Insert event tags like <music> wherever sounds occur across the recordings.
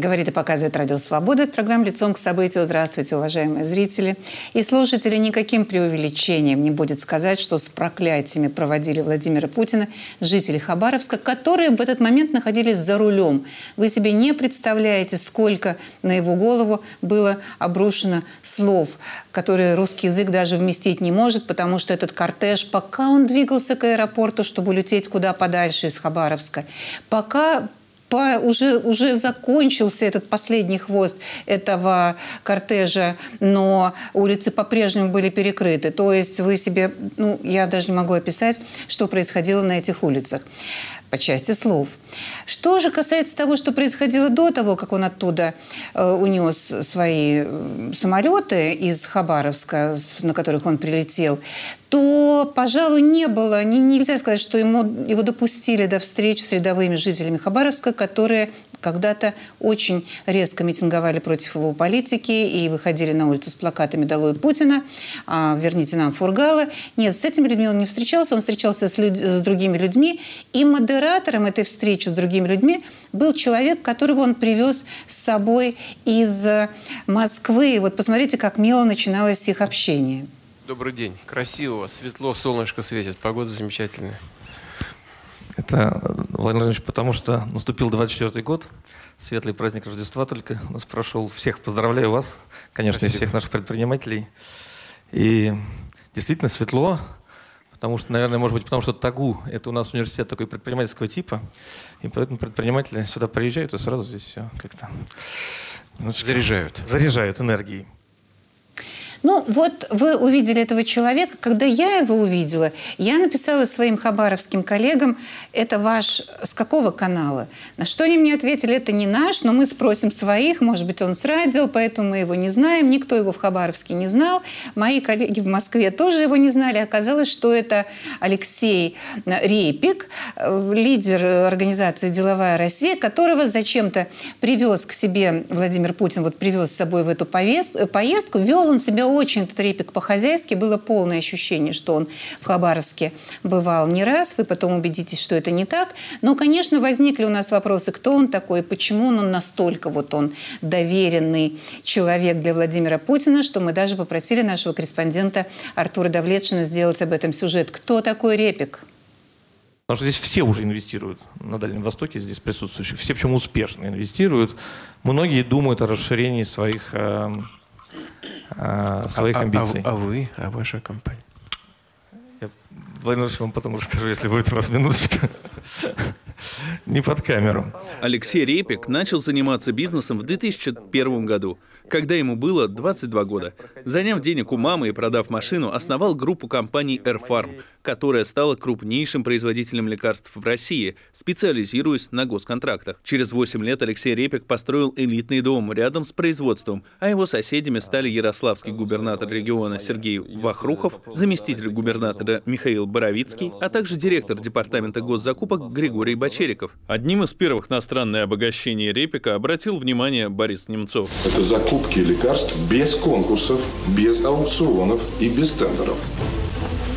Говорит и показывает Радио Свобода. Это программа «Лицом к событию». Здравствуйте, уважаемые зрители. И слушатели никаким преувеличением не будет сказать, что с проклятиями проводили Владимира Путина жители Хабаровска, которые в этот момент находились за рулем. Вы себе не представляете, сколько на его голову было обрушено слов, которые русский язык даже вместить не может, потому что этот кортеж, пока он двигался к аэропорту, чтобы улететь куда подальше из Хабаровска, пока по, уже, уже закончился этот последний хвост этого кортежа, но улицы по-прежнему были перекрыты. То есть вы себе, ну, я даже не могу описать, что происходило на этих улицах по части слов. Что же касается того, что происходило до того, как он оттуда э, унес свои э, самолеты из Хабаровска, на которых он прилетел, то, пожалуй, не было, не, нельзя сказать, что ему, его допустили до встречи с рядовыми жителями Хабаровска, которые когда-то очень резко митинговали против его политики и выходили на улицу с плакатами «Долой Путина», а, «Верните нам Фургала». Нет, с этими людьми он не встречался, он встречался с, люд... с другими людьми. И модератором этой встречи с другими людьми был человек, которого он привез с собой из Москвы. И вот посмотрите, как мило начиналось их общение. Добрый день. Красиво, светло, солнышко светит, погода замечательная. Это, Владимир Владимирович, потому что наступил 24-й год, светлый праздник Рождества только у нас прошел. Всех поздравляю вас, конечно, Спасибо. и всех наших предпринимателей. И действительно светло, потому что, наверное, может быть, потому что ТАГУ – это у нас университет такой предпринимательского типа, и поэтому предприниматели сюда приезжают и сразу здесь все как-то... Заряжают. Заряжают энергией. Ну, вот вы увидели этого человека. Когда я его увидела, я написала своим хабаровским коллегам, это ваш с какого канала? На что они мне ответили, это не наш, но мы спросим своих, может быть, он с радио, поэтому мы его не знаем. Никто его в Хабаровске не знал. Мои коллеги в Москве тоже его не знали. Оказалось, что это Алексей Репик, лидер организации «Деловая Россия», которого зачем-то привез к себе Владимир Путин, вот привез с собой в эту поездку, вел он себя очень репик по-хозяйски. Было полное ощущение, что он в Хабаровске бывал не раз. Вы потом убедитесь, что это не так. Но, конечно, возникли у нас вопросы, кто он такой, почему он настолько вот он доверенный человек для Владимира Путина, что мы даже попросили нашего корреспондента Артура Давлетшина сделать об этом сюжет. Кто такой Репик? Потому что здесь все уже инвестируют на Дальнем Востоке, здесь присутствующие. Все, причем успешно инвестируют. Многие думают о расширении своих э, а, своих а, а амбиций. А, а вы, а ваша компания? Я, Владимир вам потом расскажу, если будет у вас минуточка. Не под камеру. Алексей Репик начал заниматься бизнесом в 2001 году – когда ему было 22 года. Заняв денег у мамы и продав машину, основал группу компаний AirFarm, которая стала крупнейшим производителем лекарств в России, специализируясь на госконтрактах. Через 8 лет Алексей Репик построил элитный дом рядом с производством, а его соседями стали ярославский губернатор региона Сергей Вахрухов, заместитель губернатора Михаил Боровицкий, а также директор департамента госзакупок Григорий Бочериков. Одним из первых на странное обогащение Репика обратил внимание Борис Немцов. Это закупка закупки лекарств без конкурсов, без аукционов и без тендеров.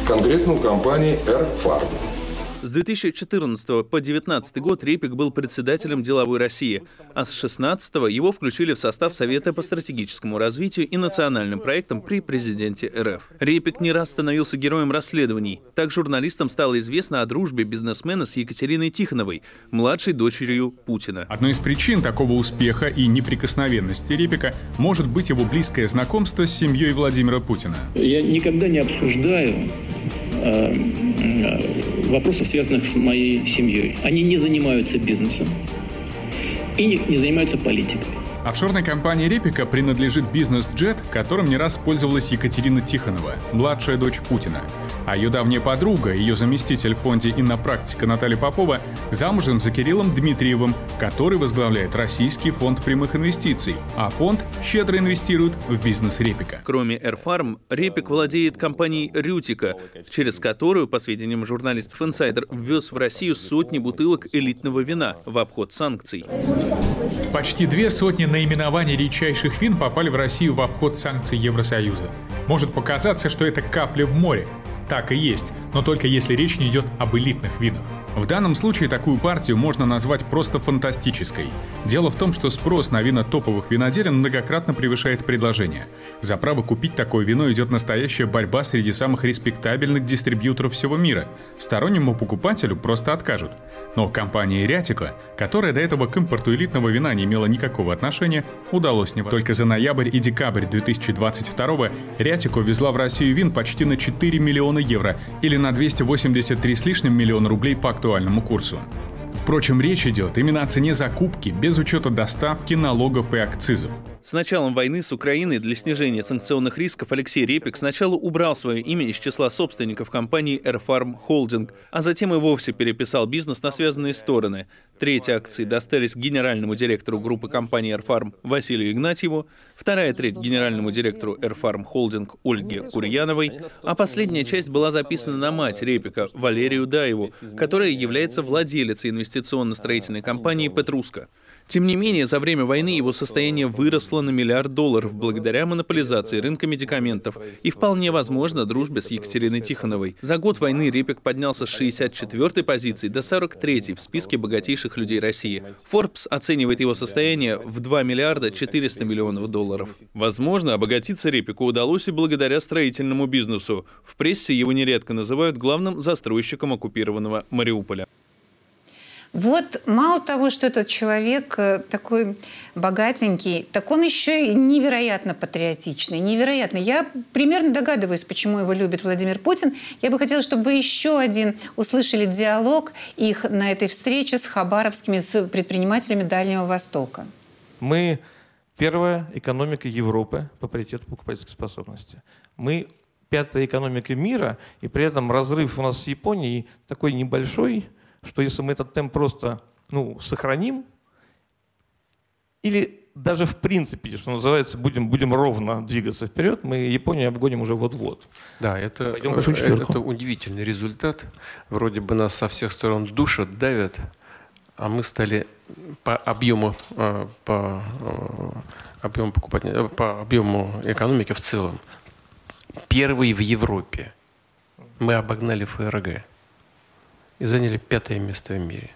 Конкретно у компании Farm. С 2014 по 2019 год Репик был председателем «Деловой России», а с 2016 его включили в состав Совета по стратегическому развитию и национальным проектам при президенте РФ. Репик не раз становился героем расследований. Так журналистам стало известно о дружбе бизнесмена с Екатериной Тихоновой, младшей дочерью Путина. Одной из причин такого успеха и неприкосновенности Репика может быть его близкое знакомство с семьей Владимира Путина. Я никогда не обсуждаю вопросов, связанных с моей семьей. Они не занимаются бизнесом и не, не занимаются политикой. Офшорной компании Репика принадлежит бизнес-джет, которым не раз пользовалась Екатерина Тихонова, младшая дочь Путина. А ее давняя подруга, ее заместитель в фонде «Иннопрактика» Наталья Попова замужем за Кириллом Дмитриевым, который возглавляет Российский фонд прямых инвестиций, а фонд щедро инвестирует в бизнес Репика. Кроме Airfarm, Репик владеет компанией «Рютика», через которую, по сведениям журналистов «Инсайдер», ввез в Россию сотни бутылок элитного вина в обход санкций. Почти две сотни наименований редчайших вин попали в Россию в обход санкций Евросоюза. Может показаться, что это капля в море. Так и есть, но только если речь не идет об элитных винах. В данном случае такую партию можно назвать просто фантастической. Дело в том, что спрос на вина топовых виноделин многократно превышает предложение. За право купить такое вино идет настоящая борьба среди самых респектабельных дистрибьюторов всего мира. Стороннему покупателю просто откажут. Но компании Рятика, которая до этого к импорту элитного вина не имела никакого отношения, удалось не Только за ноябрь и декабрь 2022 Рятико везла в Россию вин почти на 4 миллиона евро или на 283 с лишним миллиона рублей по актуальному курсу. Впрочем, речь идет именно о цене закупки без учета доставки, налогов и акцизов. С началом войны с Украиной для снижения санкционных рисков Алексей Репик сначала убрал свое имя из числа собственников компании Airfarm Holding, а затем и вовсе переписал бизнес на связанные стороны. Треть акций достались генеральному директору группы компании Airfarm Василию Игнатьеву, вторая треть генеральному директору Airfarm Holding Ольге Курьяновой, а последняя часть была записана на мать Репика Валерию Даеву, которая является владелицей инвестиционно-строительной компании «Петруска». Тем не менее, за время войны его состояние выросло на миллиард долларов благодаря монополизации рынка медикаментов и вполне возможно дружбе с Екатериной Тихоновой. За год войны Репик поднялся с 64-й позиции до 43-й в списке богатейших людей России. Forbes оценивает его состояние в 2 миллиарда 400 миллионов долларов. Возможно, обогатиться Репику удалось и благодаря строительному бизнесу. В прессе его нередко называют главным застройщиком оккупированного Мариуполя. Вот мало того, что этот человек э, такой богатенький, так он еще и невероятно патриотичный, невероятно. Я примерно догадываюсь, почему его любит Владимир Путин. Я бы хотела, чтобы вы еще один услышали диалог их на этой встрече с хабаровскими с предпринимателями Дальнего Востока. Мы первая экономика Европы по паритету покупательской способности. Мы пятая экономика мира, и при этом разрыв у нас с Японией такой небольшой – что если мы этот темп просто ну, сохраним, или даже в принципе, что называется, будем, будем ровно двигаться вперед, мы Японию обгоним уже вот-вот. Да, это, это удивительный результат. Вроде бы нас со всех сторон душат, давят, а мы стали по объему, э, по э, объему покупателей, по объему экономики в целом первый в Европе. Мы обогнали ФРГ и заняли пятое место в мире.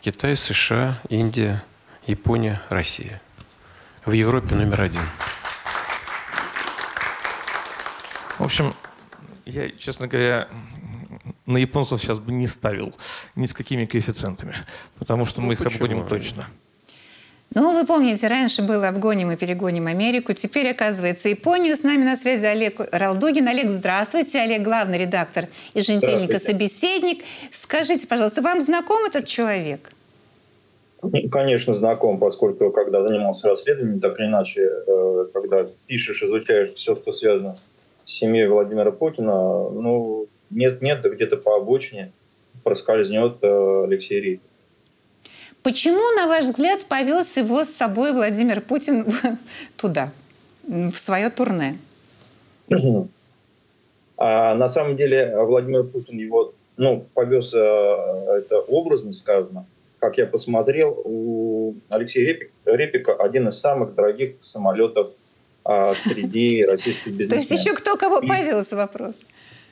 Китай, США, Индия, Япония, Россия. В Европе номер один. В общем, я, честно говоря, на японцев сейчас бы не ставил ни с какими коэффициентами, потому что ну, мы их почему? обгоним точно. Ну, вы помните, раньше было «Обгоним и перегоним Америку», теперь, оказывается, Японию. С нами на связи Олег Ралдугин. Олег, здравствуйте. Олег, главный редактор еженедельника «Собеседник». Скажите, пожалуйста, вам знаком этот человек? Конечно, знаком, поскольку когда занимался расследованием, так или иначе, э, когда пишешь, изучаешь все, что связано с семьей Владимира Путина, ну, нет-нет, да где-то по обочине проскользнет э, Алексей Рейк. Почему, на ваш взгляд, повез его с собой Владимир Путин туда, в свое турне? А на самом деле Владимир Путин его ну, повез, э, это образно сказано. Как я посмотрел, у Алексея Репик, Репика один из самых дорогих самолетов а, среди <laughs> российских бизнесменов. То есть еще кто кого повез, вопрос?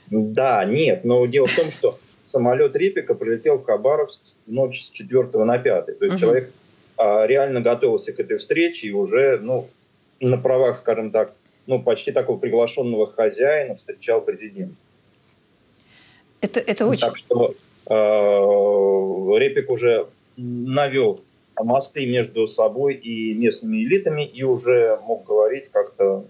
Да, нет, но дело в том, что самолет Репика прилетел в Хабаровск ночь с 4 на 5. То есть угу. человек а, реально готовился к этой встрече и уже, ну, на правах, скажем так, ну, почти такого приглашенного хозяина встречал президент. Это, это очень... Так что э, Репик уже навел мосты между собой и местными элитами и уже мог говорить как-то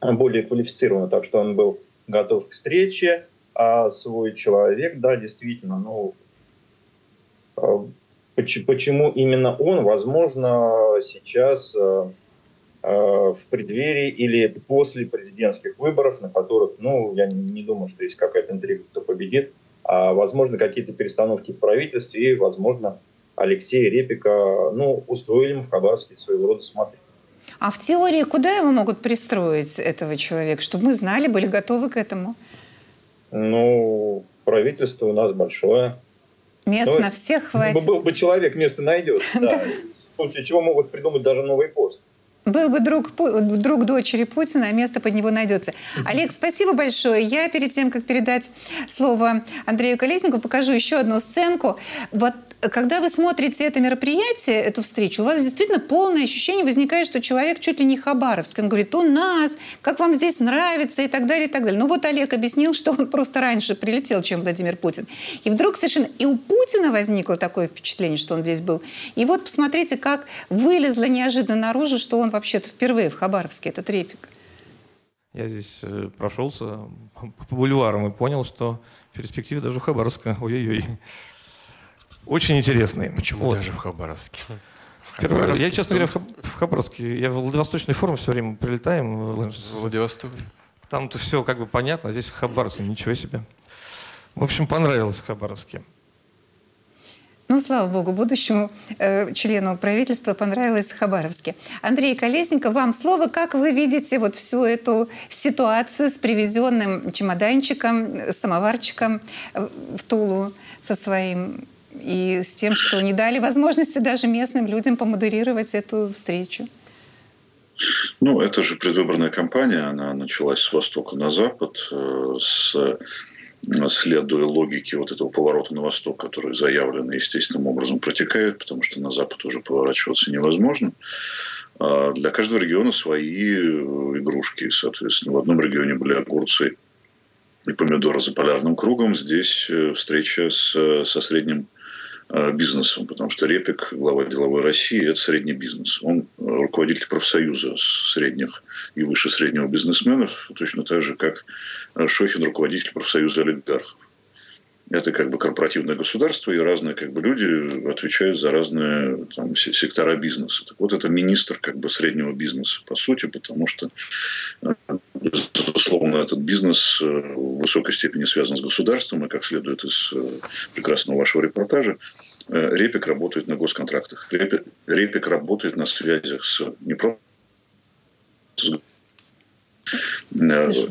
более квалифицированно. Так что он был готов к встрече а свой человек, да, действительно, ну, а, почему именно он, возможно, сейчас а, а, в преддверии или после президентских выборов, на которых, ну, я не думаю, что есть какая-то интрига, кто победит, а, возможно, какие-то перестановки в правительстве, и, возможно, Алексея Репика, ну, устроили в Хабаровске своего рода смотреть. А в теории куда его могут пристроить, этого человека, чтобы мы знали, были готовы к этому? Ну, правительство у нас большое. Мест ну, на всех хватит. Был бы человек, место найдет. <laughs> Да. В случае чего могут придумать даже новый пост. Был бы друг, друг дочери Путина, а место под него найдется. Олег, спасибо большое. Я перед тем, как передать слово Андрею Колесникову, покажу еще одну сценку. Вот когда вы смотрите это мероприятие, эту встречу, у вас действительно полное ощущение возникает, что человек чуть ли не хабаровский. Он говорит, у нас, как вам здесь нравится и так далее, и так далее. Ну вот Олег объяснил, что он просто раньше прилетел, чем Владимир Путин. И вдруг совершенно и у Путина возникло такое впечатление, что он здесь был. И вот посмотрите, как вылезло неожиданно наружу, что он вообще-то впервые в Хабаровске, этот репик. Я здесь э, прошелся <laughs> по бульварам и понял, что в перспективе даже Хабаровска, ой-ой-ой. Очень интересный. Почему вот. даже в Хабаровске? В Хабаровске. Я, честно говоря, в Хабаровске. Я в Владивосточный форум все время прилетаем. В Владивосток. Там-то все как бы понятно, а здесь в Хабаровске ничего себе. В общем, понравилось в Хабаровске. Ну, слава богу, будущему э, члену правительства понравилось в Хабаровске. Андрей Колесников, вам слово. Как вы видите вот всю эту ситуацию с привезенным чемоданчиком, самоварчиком в Тулу со своим и с тем, что не дали возможности даже местным людям помодерировать эту встречу? Ну, это же предвыборная кампания, она началась с востока на запад, э, с следуя логике вот этого поворота на восток, который заявлен естественным образом протекает, потому что на запад уже поворачиваться невозможно. А для каждого региона свои э, игрушки, соответственно. В одном регионе были огурцы и помидоры за полярным кругом. Здесь э, встреча с, со средним Э, бизнесом, потому что Репик, глава деловой России, это средний бизнес. Он руководитель профсоюза средних и выше среднего бизнесменов, точно так же, как Шохин, руководитель профсоюза олигархов. Это как бы корпоративное государство, и разные как бы люди отвечают за разные там, сектора бизнеса. Так вот, это министр как бы среднего бизнеса, по сути, потому что, безусловно, этот бизнес в высокой степени связан с государством, и, как следует из прекрасного вашего репортажа, Репик работает на госконтрактах. Репик, Репик работает на связях с не просто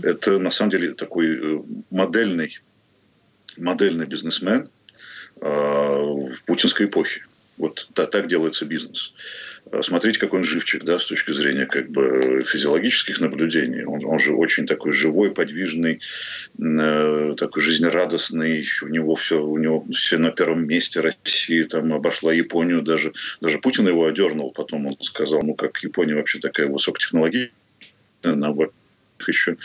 это на самом деле такой модельный модельный бизнесмен э, в путинской эпохе. Вот так, так делается бизнес. Э, смотрите, какой он живчик, да, с точки зрения как бы физиологических наблюдений. Он, он же очень такой живой, подвижный, э, такой жизнерадостный. У него все, у него все на первом месте России, там обошла Японию, даже, даже Путин его одернул. Потом он сказал, ну как Япония вообще такая высокотехнологичная, нам еще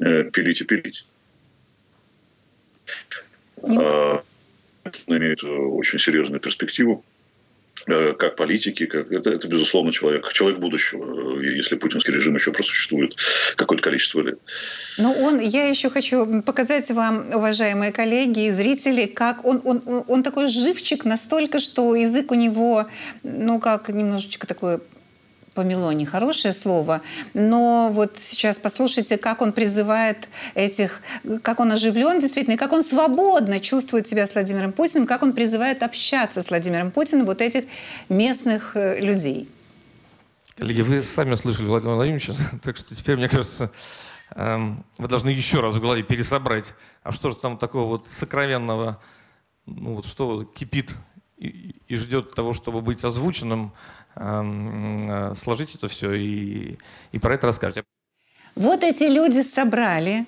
э, пилить и пилить. А, имеет э, очень серьезную перспективу э, как политики, как это, это безусловно человек, человек будущего, э, если путинский режим еще просуществует какое-то количество лет. Ну, он, я еще хочу показать вам, уважаемые коллеги и зрители, как он, он, он такой живчик настолько, что язык у него, ну, как немножечко такой помело нехорошее слово, но вот сейчас послушайте, как он призывает этих, как он оживлен действительно, и как он свободно чувствует себя с Владимиром Путиным, как он призывает общаться с Владимиром Путиным вот этих местных э, людей. Коллеги, вы сами слышали Владимира Владимировича, <laughs> так что теперь, мне кажется, эм, вы должны еще раз в голове пересобрать, а что же там такого вот сокровенного, ну вот что кипит и, и ждет того, чтобы быть озвученным, сложить это все и, и про это расскажете. Вот эти люди собрали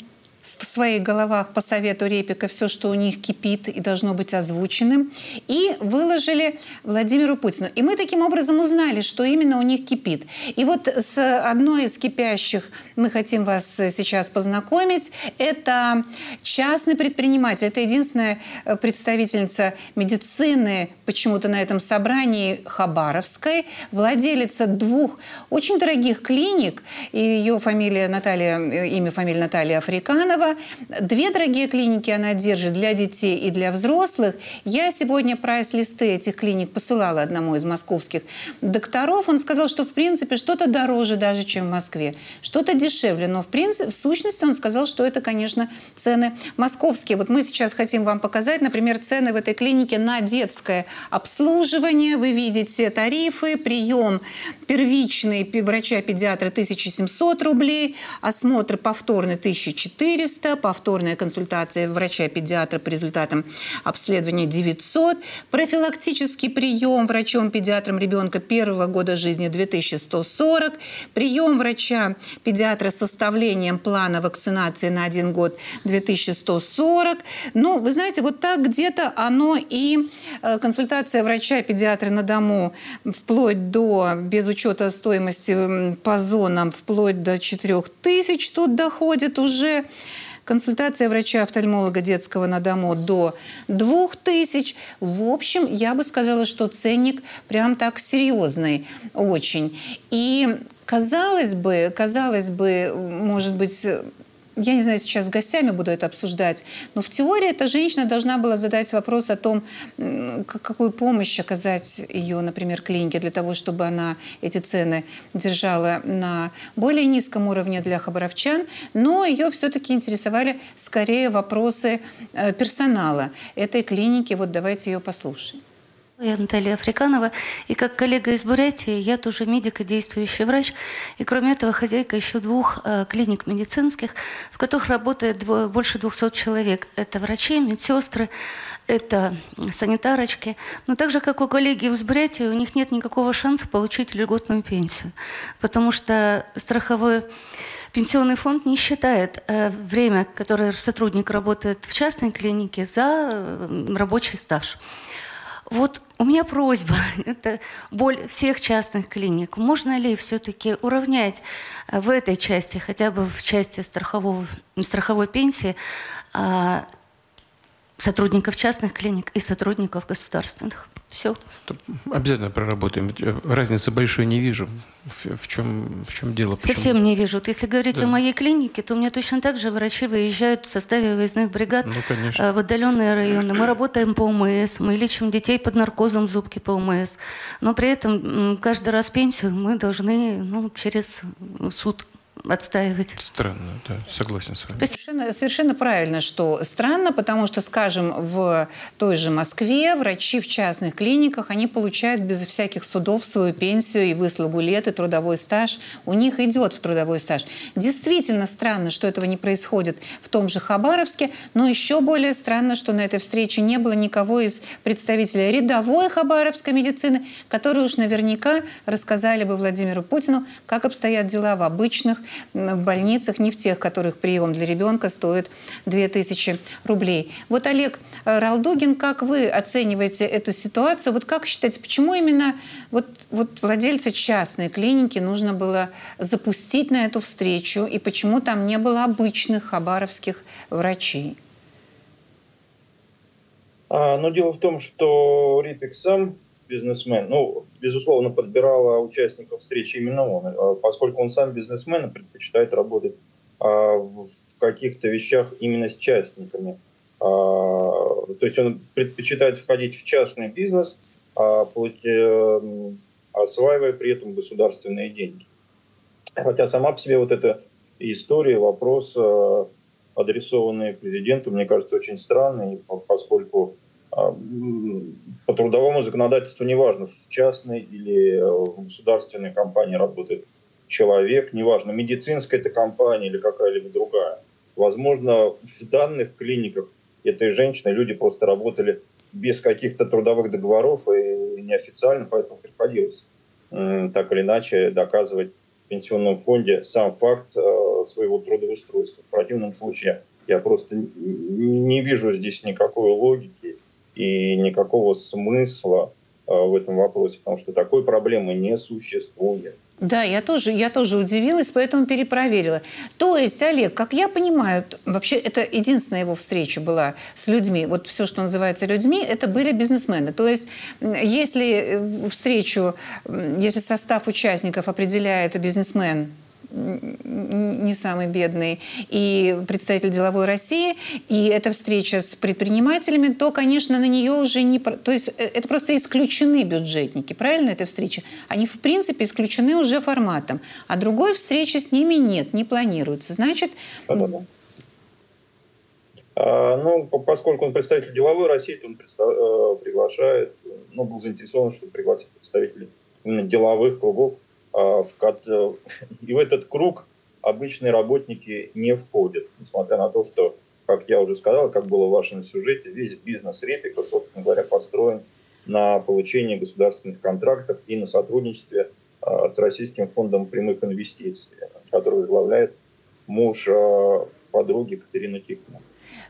в своих головах по совету Репика все, что у них кипит и должно быть озвученным, и выложили Владимиру Путину. И мы таким образом узнали, что именно у них кипит. И вот с одной из кипящих мы хотим вас сейчас познакомить. Это частный предприниматель. Это единственная э, представительница медицины почему-то на этом собрании Хабаровской, владелица двух очень дорогих клиник. Ее фамилия Наталья, э, имя, фамилия Наталья Африканова Романова. Две дорогие клиники она держит для детей и для взрослых. Я сегодня прайс-листы этих клиник посылала одному из московских докторов. Он сказал, что в принципе что-то дороже даже, чем в Москве, что-то дешевле. Но в принципе, в сущности он сказал, что это, конечно, цены московские. Вот мы сейчас хотим вам показать, например, цены в этой клинике на детское обслуживание. Вы видите тарифы, прием первичный врача-педиатра 1700 рублей, осмотр повторный 1400 400, повторная консультация врача-педиатра по результатам обследования 900, профилактический прием врачом-педиатром ребенка первого года жизни 2140, прием врача-педиатра с составлением плана вакцинации на один год 2140. Ну, вы знаете, вот так где-то оно и э, консультация врача-педиатра на дому вплоть до, без учета стоимости по зонам, вплоть до 4000 тут доходит уже консультация врача-офтальмолога детского на дому до 2000. В общем, я бы сказала, что ценник прям так серьезный очень. И казалось бы, казалось бы, может быть, я не знаю, сейчас с гостями буду это обсуждать, но в теории эта женщина должна была задать вопрос о том, какую помощь оказать ее, например, клинике для того, чтобы она эти цены держала на более низком уровне для хабаровчан, но ее все-таки интересовали скорее вопросы э, персонала этой клиники. Вот давайте ее послушаем. Я Наталья Африканова, и как коллега из Бурятии, я тоже медик и действующий врач, и кроме этого хозяйка еще двух э, клиник медицинских, в которых работает дво, больше 200 человек. Это врачи, медсестры, это санитарочки. Но так же, как у коллеги из Бурятии, у них нет никакого шанса получить льготную пенсию, потому что страховой Пенсионный фонд не считает э, время, которое сотрудник работает в частной клинике, за э, рабочий стаж. Вот у меня просьба, <laughs> это боль всех частных клиник. Можно ли все-таки уравнять э, в этой части, хотя бы в части страхового, страховой пенсии, а, сотрудников частных клиник и сотрудников государственных? Все. Обязательно проработаем. Э, разницы большой не вижу. В, в, чем, в чем дело? Почему? Совсем не вижу. Если говорить да. о моей клинике, то у меня точно так же врачи выезжают в составе выездных бригад ну, э, в отдаленные районы. Мы работаем по ОМС, мы лечим детей под наркозом зубки по ОМС. Но при этом каждый раз пенсию мы должны ну, через суд отстаивать. Странно, да, согласен с вами. Совершенно, совершенно правильно, что странно, потому что, скажем, в той же Москве врачи в частных клиниках, они получают без всяких судов свою пенсию и выслугу лет, и трудовой стаж. У них идет в трудовой стаж. Действительно странно, что этого не происходит в том же Хабаровске, но еще более странно, что на этой встрече не было никого из представителей рядовой хабаровской медицины, которые уж наверняка рассказали бы Владимиру Путину, как обстоят дела в обычных в больницах, не в тех, которых прием для ребенка стоит 2000 рублей. Вот, Олег Ралдугин, как вы оцениваете эту ситуацию? Вот как считаете, почему именно вот, вот владельцы частной клиники нужно было запустить на эту встречу, и почему там не было обычных хабаровских врачей? А, ну, дело в том, что Рипик сам бизнесмен, ну, безусловно, подбирала участников встречи именно он, а поскольку он сам бизнесмен и предпочитает работать а, в каких-то вещах именно с частниками. А, то есть он предпочитает входить в частный бизнес, а, осваивая при этом государственные деньги. Хотя сама по себе вот эта история, вопрос, адресованный президенту, мне кажется, очень странный, поскольку а, по трудовому законодательству неважно, в частной или э, в государственной компании работает человек, неважно, медицинская это компания или какая-либо другая. Возможно, в данных клиниках этой женщины люди просто работали без каких-то трудовых договоров и неофициально, поэтому приходилось так или иначе доказывать в пенсионном фонде сам факт э, своего трудоустройства. В противном случае я просто не вижу здесь никакой логики и никакого смысла э, в этом вопросе, потому что такой проблемы не существует. Да, я тоже, я тоже удивилась, поэтому перепроверила. То есть, Олег, как я понимаю, вообще это единственная его встреча была с людьми. Вот все, что называется людьми, это были бизнесмены. То есть, если э, встречу, если состав участников определяет бизнесмен, не самый бедный, и представитель деловой России, и эта встреча с предпринимателями, то, конечно, на нее уже не... То есть э, это просто исключены бюджетники, правильно, эта встреча? Они, в принципе, исключены уже форматом, а другой встречи с ними нет, не планируется. Значит... Да-да-да. А, ну, поскольку он представитель деловой России, то он э, приглашает, ну, был заинтересован, чтобы пригласить представителей деловых кругов, и в этот круг обычные работники не входят, несмотря на то, что, как я уже сказал, как было в вашем сюжете, весь бизнес Репика, собственно говоря, построен на получении государственных контрактов и на сотрудничестве а, с Российским фондом прямых инвестиций, который возглавляет муж а, подруги Катерины Тихонова.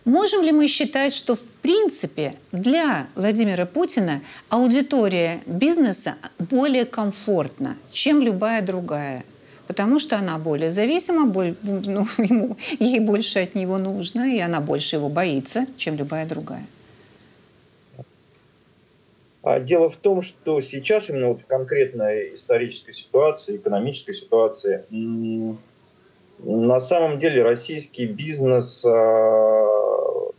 Можем ли мы считать, что в принципе для Владимира Путина аудитория бизнеса более комфортна, чем любая другая? Потому что она более зависима, более, ну, <laughs> ему, ей больше от него нужно, и она больше его боится, чем любая другая. А дело в том, что сейчас именно вот в конкретной исторической ситуации, экономической ситуации, на самом деле российский бизнес, а,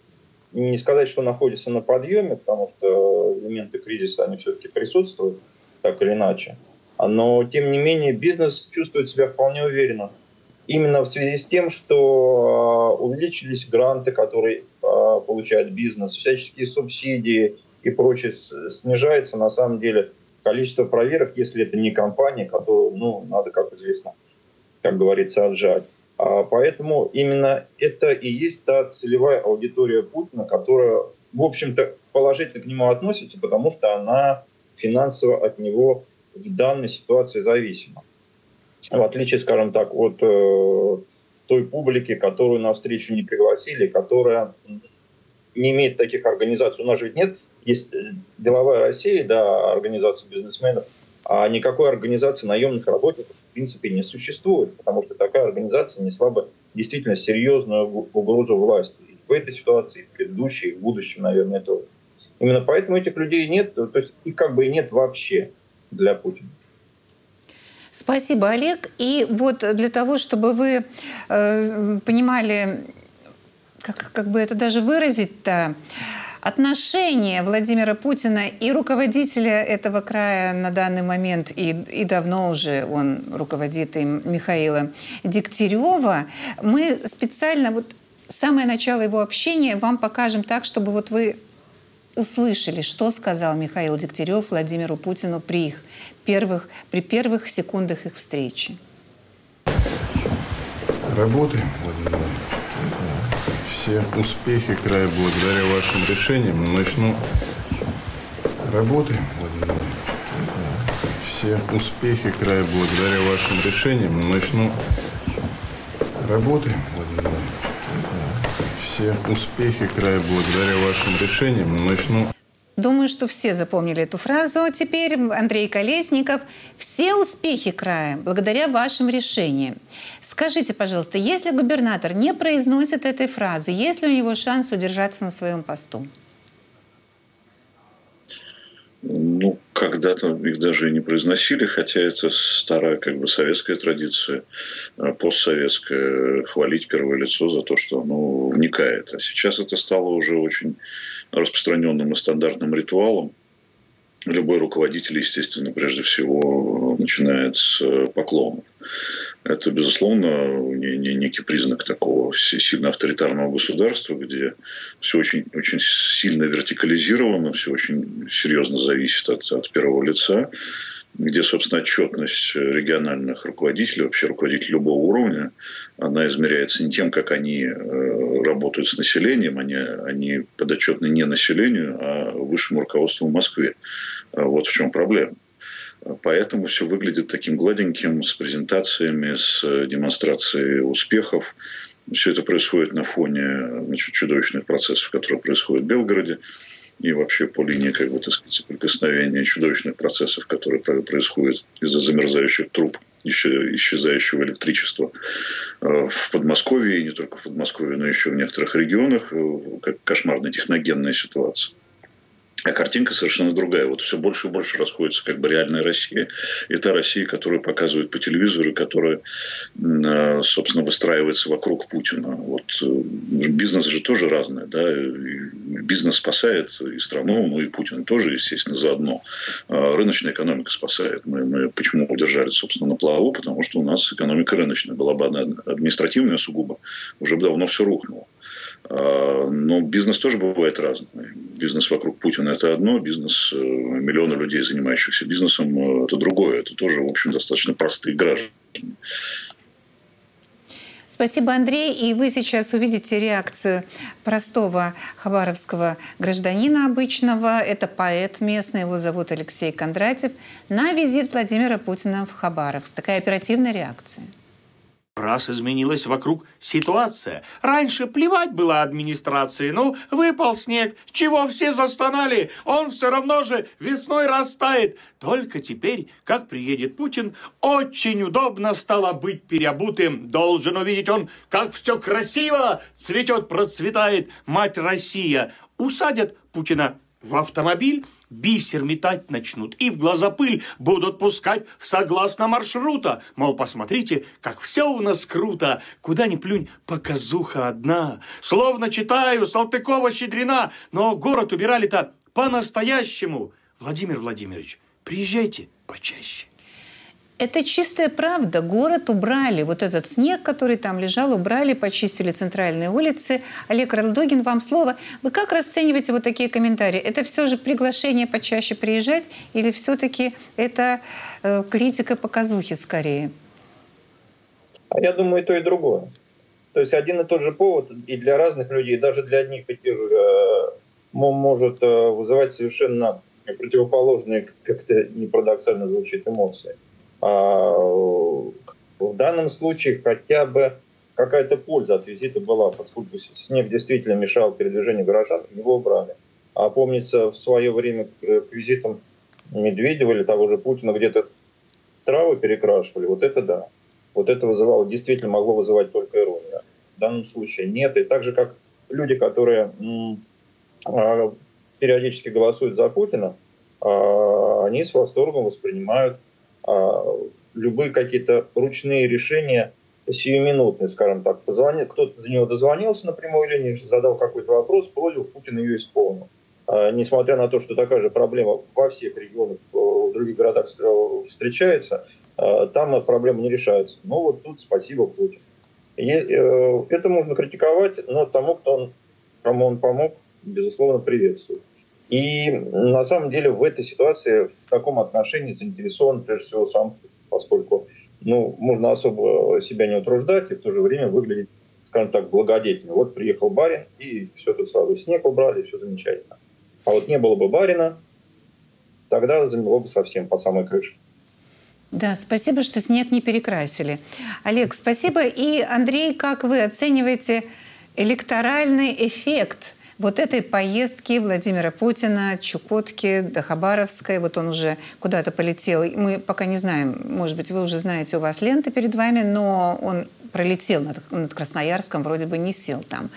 не сказать, что находится на подъеме, потому что элементы кризиса, они все-таки присутствуют, так или иначе. Но, тем не менее, бизнес чувствует себя вполне уверенно. Именно в связи с тем, что а, увеличились гранты, которые а, получает бизнес, всяческие субсидии – и прочее снижается, на самом деле, количество проверок, если это не компания, которую, ну, надо, как известно, как говорится, отжать. А поэтому именно это и есть та целевая аудитория Путина, которая, в общем-то, положительно к нему относится, потому что она финансово от него в данной ситуации зависима. В отличие, скажем так, от э, той публики, которую на встречу не пригласили, которая не имеет таких организаций. У нас же ведь нет есть э, деловая Россия, да, организация бизнесменов, а никакой организации наемных работников в принципе не существует, потому что такая организация несла бы действительно серьезную угрозу власти. И в этой ситуации, и в предыдущей, и в будущем, наверное, тоже. Именно поэтому этих людей нет, то есть их как бы и нет вообще для Путина. Спасибо, Олег. И вот для того, чтобы вы э, понимали, как, как бы это даже выразить-то, отношение Владимира Путина и руководителя этого края на данный момент, и, и давно уже он руководит им, Михаила Дегтярева, мы специально, вот самое начало его общения вам покажем так, чтобы вот вы услышали, что сказал Михаил Дегтярев Владимиру Путину при их первых, при первых секундах их встречи. Работаем, Владимир все успехи края благодаря вашим решениям. Начну Владимир. Все успехи края благодаря вашим решениям. Начну Владимир. Все успехи края благодаря вашим решениям. Начну Думаю, что все запомнили эту фразу. Теперь Андрей Колесников. Все успехи края благодаря вашим решениям. Скажите, пожалуйста, если губернатор не произносит этой фразы, есть ли у него шанс удержаться на своем посту? Ну, когда-то их даже и не произносили, хотя это старая как бы советская традиция, э, постсоветская, хвалить первое лицо за то, что оно вникает. А сейчас это стало уже очень распространенным и стандартным ритуалом. Любой руководитель, естественно, прежде всего начинает с э, поклонов. Это, безусловно, не, не, некий признак такого сильно авторитарного государства, где все очень, очень сильно вертикализировано, все очень серьезно зависит от, от первого лица где, собственно, отчетность региональных руководителей, вообще руководителей любого уровня, она измеряется не тем, как они э, работают с населением, они, они подотчетны не населению, а высшему руководству в Москве. А вот в чем проблема. Поэтому все выглядит таким гладеньким, с презентациями, с демонстрацией успехов. Все это происходит на фоне значит, чудовищных процессов, которые происходят в Белгороде и вообще по линии, как бы, так сказать, соприкосновения чудовищных процессов, которые происходят из-за замерзающих труб, исчезающего электричества э, в Подмосковье, и не только в Подмосковье, но еще в некоторых регионах, э, как кошмарная техногенная ситуация. А картинка совершенно другая. Вот все больше и больше расходится как бы реальная Россия. И та Россия, которую показывают по телевизору, которая, а, собственно, выстраивается вокруг Путина. Вот э, бизнес же тоже разный. Да? бизнес спасает и страну, ну и Путин тоже, естественно, заодно. А рыночная экономика спасает. Мы, мы почему удержали, собственно, на плаву? Потому что у нас экономика рыночная. Была бы одна административная сугубо, уже бы давно все рухнуло. А, но бизнес тоже бывает разный. Бизнес вокруг Путина – это одно, бизнес э, миллиона людей, занимающихся бизнесом – это другое. Это тоже, в общем, достаточно простые граждане. Спасибо, Андрей. И вы сейчас увидите реакцию простого хабаровского гражданина обычного. Это поэт местный, его зовут Алексей Кондратьев, на визит Владимира Путина в Хабаровск. Такая оперативная реакция. Раз изменилась вокруг ситуация. Раньше плевать было администрации. Ну, выпал снег, чего все застонали, он все равно же весной растает. Только теперь, как приедет Путин, очень удобно стало быть переобутым. Должен увидеть он, как все красиво цветет, процветает мать Россия. Усадят Путина в автомобиль, бисер метать начнут и в глаза пыль будут пускать согласно маршрута. Мол, посмотрите, как все у нас круто, куда ни плюнь, показуха одна. Словно читаю Салтыкова-Щедрина, но город убирали-то по-настоящему. Владимир Владимирович, приезжайте почаще. Это чистая правда. Город убрали. Вот этот снег, который там лежал, убрали, почистили центральные улицы. Олег Ралдогин, вам слово. Вы как расцениваете вот такие комментарии? Это все же приглашение почаще приезжать или все-таки это э, критика показухи скорее? А я думаю, и то, и другое. То есть один и тот же повод и для разных людей, даже для одних и тех же, э, может э, вызывать совершенно противоположные, как-то не парадоксально звучит, эмоции. В данном случае хотя бы какая-то польза от визита была, поскольку снег действительно мешал передвижению горожан, его убрали. А помнится, в свое время к визитам Медведева или того же Путина где-то травы перекрашивали. Вот это да. Вот это вызывало, действительно могло вызывать только иронию. В данном случае нет. И так же, как люди, которые а, периодически голосуют за Путина, а, они с восторгом воспринимают а, любые какие-то ручные решения сиюминутные, скажем так. Позвонил, кто-то до него дозвонился на прямой линии, задал какой-то вопрос, просьбу, Путин ее исполнил. А, несмотря на то, что такая же проблема во всех регионах, в других городах встречается, а, там проблема не решается. Но вот тут спасибо Путин. И, э, это можно критиковать, но тому, кто он, кому он помог, безусловно, приветствует. И на самом деле в этой ситуации в таком отношении заинтересован прежде всего сам, поскольку ну, можно особо себя не утруждать и в то же время выглядеть, скажем так, благодетельно. Вот приехал барин, и все тут сразу снег убрали, все замечательно. А вот не было бы барина, тогда замело бы совсем по самой крыше. Да, спасибо, что снег не перекрасили. Олег, спасибо. И, Андрей, как вы оцениваете электоральный эффект – вот этой поездки Владимира Путина, Чукотки до Хабаровской, вот он уже куда-то полетел. Мы пока не знаем, может быть, вы уже знаете, у вас лента перед вами, но он пролетел над, над Красноярском, вроде бы не сел там.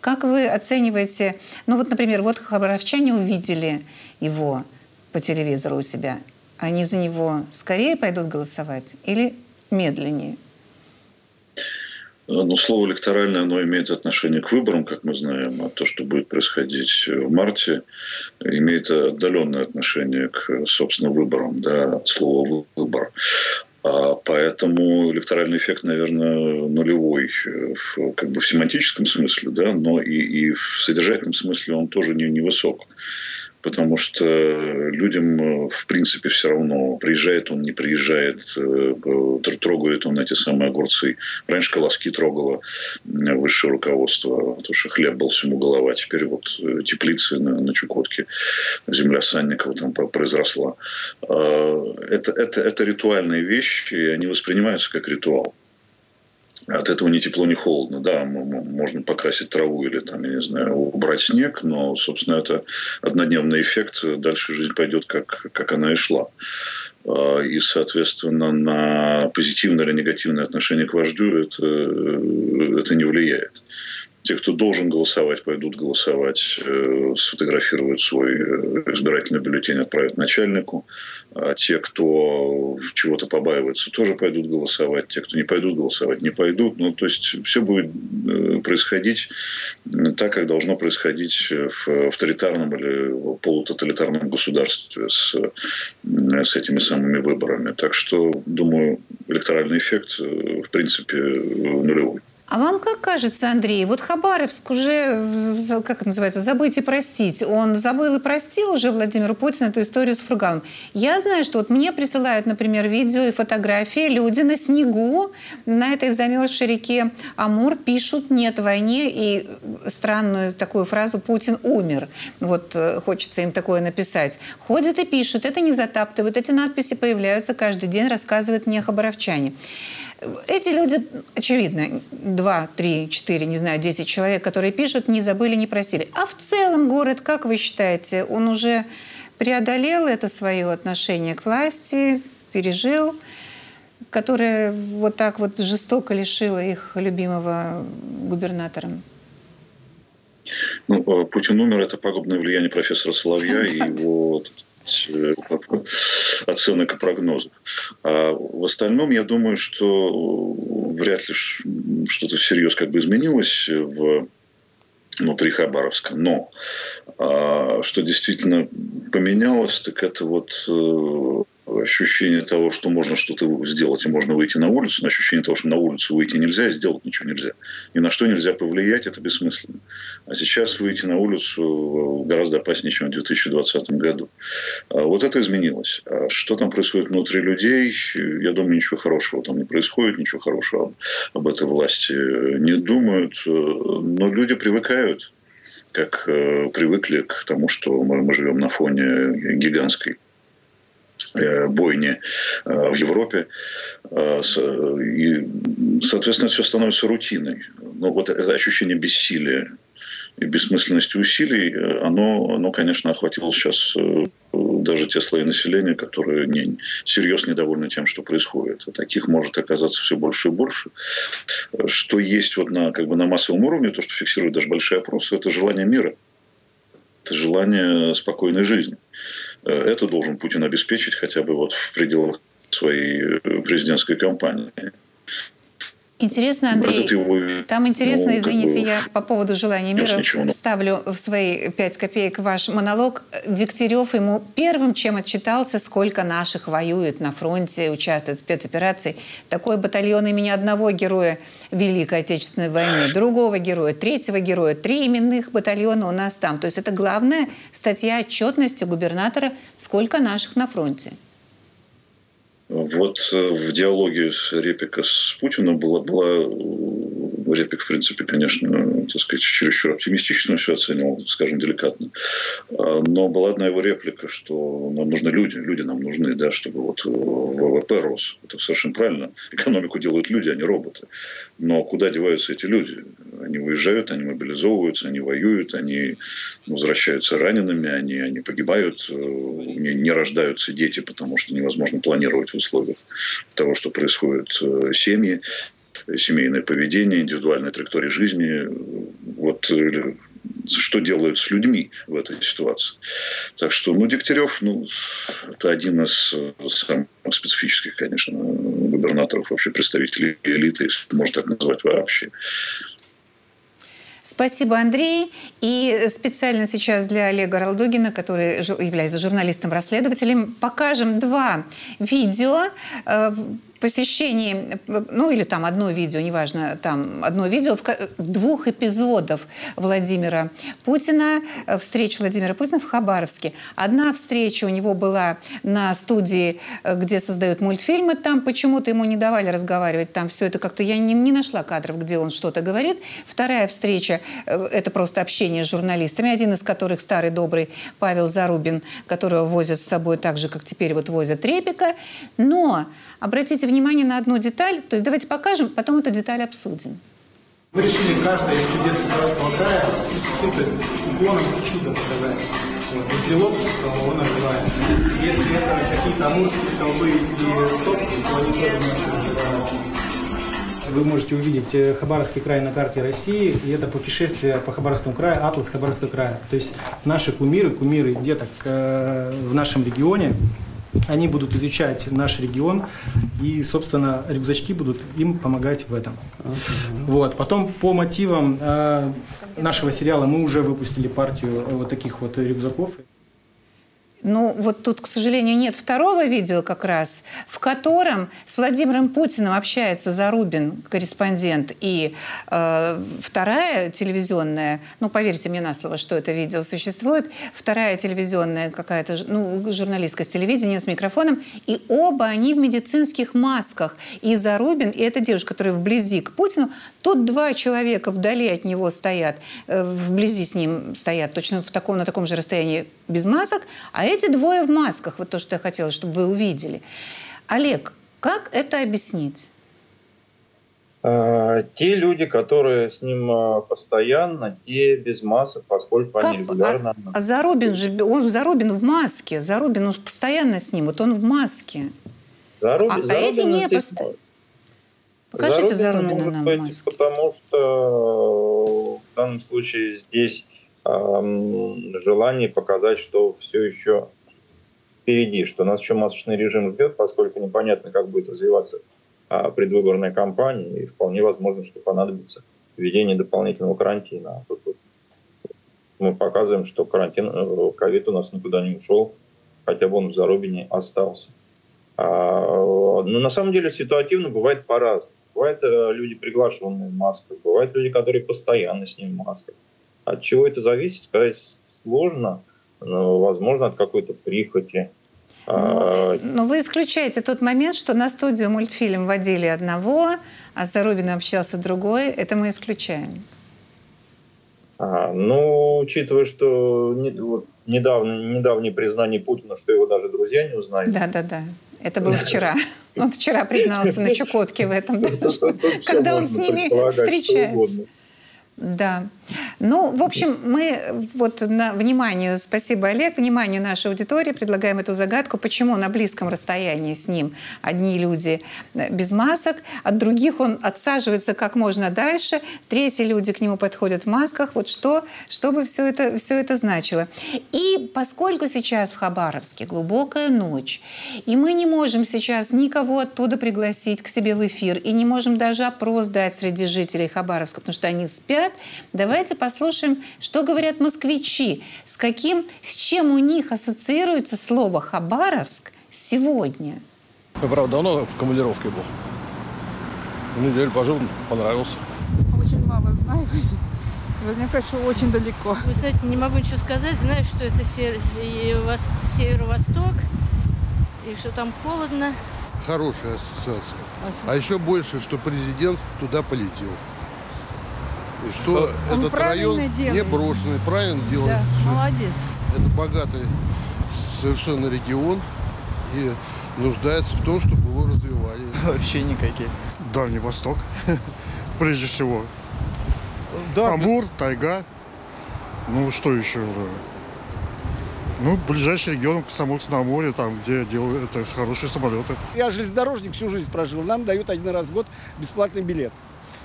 Как вы оцениваете, ну вот, например, вот хабаровчане увидели его по телевизору у себя, они за него скорее пойдут голосовать или медленнее? Но слово электоральное, оно имеет отношение к выборам, как мы знаем, а то, что будет происходить в марте, имеет отдаленное отношение к, собственно, выборам, да, от слова «выбор». А поэтому электоральный эффект, наверное, нулевой в, как бы в семантическом смысле, да, но и, и в содержательном смысле он тоже не, невысок потому что людям, э, в принципе, все равно, приезжает он, не приезжает, э, трогает он эти самые огурцы. Раньше колоски трогало высшее руководство, потому что хлеб был всему голова. Теперь вот э, теплицы на, на Чукотке, земля Санникова там произросла. А, это, это, это ритуальные вещи, и они воспринимаются как ритуал от этого ни тепло, ни холодно. Да, можно покрасить траву или, там, я не знаю, убрать снег, но, собственно, это однодневный эффект. Дальше жизнь пойдет, как, как она и шла. А, и, соответственно, на позитивное или негативное отношение к вождю это, это не влияет. Те, кто должен голосовать, пойдут голосовать, э, сфотографируют свой э, избирательный бюллетень, отправят начальнику. А те, кто чего-то побаиваются, тоже пойдут голосовать. Те, кто не пойдут голосовать, не пойдут. Ну, то есть все будет э, происходить так, как должно происходить в авторитарном или полутоталитарном государстве с, с этими самыми выборами. Так что, думаю, электоральный эффект, в принципе, нулевой. А вам как кажется, Андрей, вот Хабаровск уже, как называется, забыть и простить. Он забыл и простил уже Владимиру Путину эту историю с Фургалом. Я знаю, что вот мне присылают, например, видео и фотографии. Люди на снегу на этой замерзшей реке Амур пишут «нет войне» и странную такую фразу «Путин умер». Вот э, хочется им такое написать. Ходят и пишут, это не затаптывают. Эти надписи появляются каждый день, рассказывают мне хабаровчане. Эти люди, очевидно, два, три, четыре, не знаю, десять человек, которые пишут, не забыли, не простили. А в целом город, как вы считаете, он уже преодолел это свое отношение к власти, пережил, которое вот так вот жестоко лишило их любимого губернатора? Ну, э, Путин умер, это пагубное влияние профессора Соловья и <laughs> его оценок и прогнозов. А в остальном, я думаю, что вряд ли что-то всерьез как бы изменилось в внутри Хабаровска. Но а, что действительно поменялось, так это вот э, ощущение того, что можно что-то сделать и можно выйти на улицу, но ощущение того, что на улицу выйти нельзя и сделать ничего нельзя. Ни на что нельзя повлиять, это бессмысленно. А сейчас выйти на улицу гораздо опаснее, чем в 2020 году. А вот это изменилось. А что там происходит внутри людей, я думаю, ничего хорошего там не происходит, ничего хорошего об этой власти не думают. Но люди привыкают как э, привыкли к тому, что мы, живем на фоне гигантской Э, бойни э, в Европе. Э, и, соответственно, все становится рутиной. Но вот это ощущение бессилия и бессмысленности усилий, оно, оно конечно, охватило сейчас даже те слои населения, которые не, серьезно недовольны тем, что происходит. И таких может оказаться все больше и больше. Что есть вот на, как бы на массовом уровне, то, что фиксируют даже большие опросы, это желание мира. Это желание спокойной жизни. Э, это должен Путин обеспечить хотя бы вот в пределах своей э, президентской кампании. Интересно, Андрей, его, там интересно, ну, извините, я по поводу желания мира ничего, ну. вставлю в свои пять копеек ваш монолог. Дегтярев ему первым, чем отчитался, сколько наших воюет на фронте, участвует в спецоперации. Такой батальон имени одного героя Великой Отечественной войны, другого героя, третьего героя. Три именных батальона у нас там. То есть это главная статья отчетности губернатора, сколько наших на фронте. Вот э, в диалоге Репика с Путиным была, была Репик, в принципе, конечно, так сказать, чересчур оптимистично все оценил, скажем, деликатно. А, но была одна его реплика, что нам нужны люди, люди нам нужны, да, чтобы вот ВВП рос. Это совершенно правильно. Экономику делают люди, а не роботы. Но куда деваются эти люди? Они уезжают, они мобилизовываются, они воюют, они возвращаются ранеными, они, они погибают, э, не, не рождаются дети, потому что невозможно планировать в условиях того, что происходит э, семьи семейное поведение, индивидуальная траектория жизни. Вот э, что делают с людьми в этой ситуации. Так что, ну, Дегтярев, ну, это один из э, самых специфических, конечно, губернаторов, вообще представителей элиты, если можно так назвать вообще. Спасибо, Андрей. И специально сейчас для Олега Ралдугина, который является журналистом-расследователем, покажем два видео э, посещении, ну или там одно видео, неважно, там одно видео в, двух эпизодов Владимира Путина, э, встреч Владимира Путина в Хабаровске. Одна встреча у него была на студии, э, где создают мультфильмы, там почему-то ему не давали разговаривать, там все это как-то, я не, не нашла кадров, где он что-то говорит. Вторая встреча, э, это просто общение с журналистами, один из которых старый добрый Павел Зарубин, которого возят с собой так же, как теперь вот возят Репика. Но обратите внимание на одну деталь. То есть давайте покажем, потом эту деталь обсудим. Мы решили каждое из чудес Красного края с каким-то уклоном в чудо показать. Вот. Если лотос, то он оживает. Если это какие-то амурские столбы и сопки, то они тоже немножко оживают. Вы можете увидеть э, Хабаровский край на карте России, и это путешествие по Хабаровскому краю, атлас Хабаровского края. То есть наши кумиры, кумиры деток э, в нашем регионе, они будут изучать наш регион, и, собственно, рюкзачки будут им помогать в этом. Вот. Потом по мотивам э, нашего сериала мы уже выпустили партию вот таких вот рюкзаков. Ну, вот тут, к сожалению, нет второго видео как раз, в котором с Владимиром Путиным общается Зарубин, корреспондент, и э, вторая телевизионная, ну, поверьте мне на слово, что это видео существует, вторая телевизионная какая-то, ну, журналистка с телевидения, с микрофоном, и оба они в медицинских масках. И Зарубин, и эта девушка, которая вблизи к Путину, тут два человека вдали от него стоят, э, вблизи с ним стоят, точно в таком, на таком же расстоянии без масок, а эти двое в масках, вот то, что я хотела, чтобы вы увидели. Олег, как это объяснить? А, те люди, которые с ним а, постоянно, те без масок, поскольку как? они регулярно... А, а Зарубин же, он Зарубин в маске, Зарубин уж постоянно с ним, вот он в маске. Зарубин, а, Зарубин, а эти не постоянно. Покажите Зарубина, Зарубина нам быть, маску. Потому что в данном случае здесь желание показать, что все еще впереди, что нас еще масочный режим ждет, поскольку непонятно, как будет развиваться а, предвыборная кампания, и вполне возможно, что понадобится введение дополнительного карантина. Мы показываем, что карантин, э, ковид у нас никуда не ушел, хотя бы он в Зарубине остался. А, но на самом деле ситуативно бывает по-разному. Бывают э, люди, приглашенные в масках, бывают люди, которые постоянно с ним в масках. От чего это зависит, сказать сложно, но, возможно, от какой-то прихоти. Но, а, но вы исключаете тот момент, что на студию мультфильм водили одного, а с Зарубиным общался другой. Это мы исключаем. А, ну, учитывая, что не, вот, недавно, недавнее признание Путина, что его даже друзья не узнали. Да, да, да. Это было вчера. Он вчера признался на Чукотке в этом, когда он с ними встречается. Да. Ну, в общем, мы вот на вниманию, спасибо, Олег, вниманию нашей аудитории предлагаем эту загадку, почему на близком расстоянии с ним одни люди э, без масок, от других он отсаживается как можно дальше, третьи люди к нему подходят в масках. Вот что, чтобы все это, все это значило. И поскольку сейчас в Хабаровске глубокая ночь, и мы не можем сейчас никого оттуда пригласить к себе в эфир, и не можем даже опрос дать среди жителей Хабаровска, потому что они спят, давайте послушаем, что говорят москвичи, с каким, с чем у них ассоциируется слово «Хабаровск» сегодня. Я, правда, давно в командировке был. Неделю пожил, понравился. Очень мало знаю. Наверняка, что очень далеко. Вы знаете, не могу ничего сказать. Знаю, что это северо-восток, и что там холодно. Хорошая ассоциация. А еще больше, что президент туда полетел. И что Он этот район делает. не брошенный, правильно делает. Да, все. молодец. Это богатый совершенно регион и нуждается в том, чтобы его развивали. <laughs> Вообще никакие. Дальний Восток, <laughs> прежде всего. Да, Амур, тайга. Ну, что еще? Ну, ближайший регион Комсомольск на море, там, где делают это хорошие самолеты. Я железнодорожник всю жизнь прожил. Нам дают один раз в год бесплатный билет.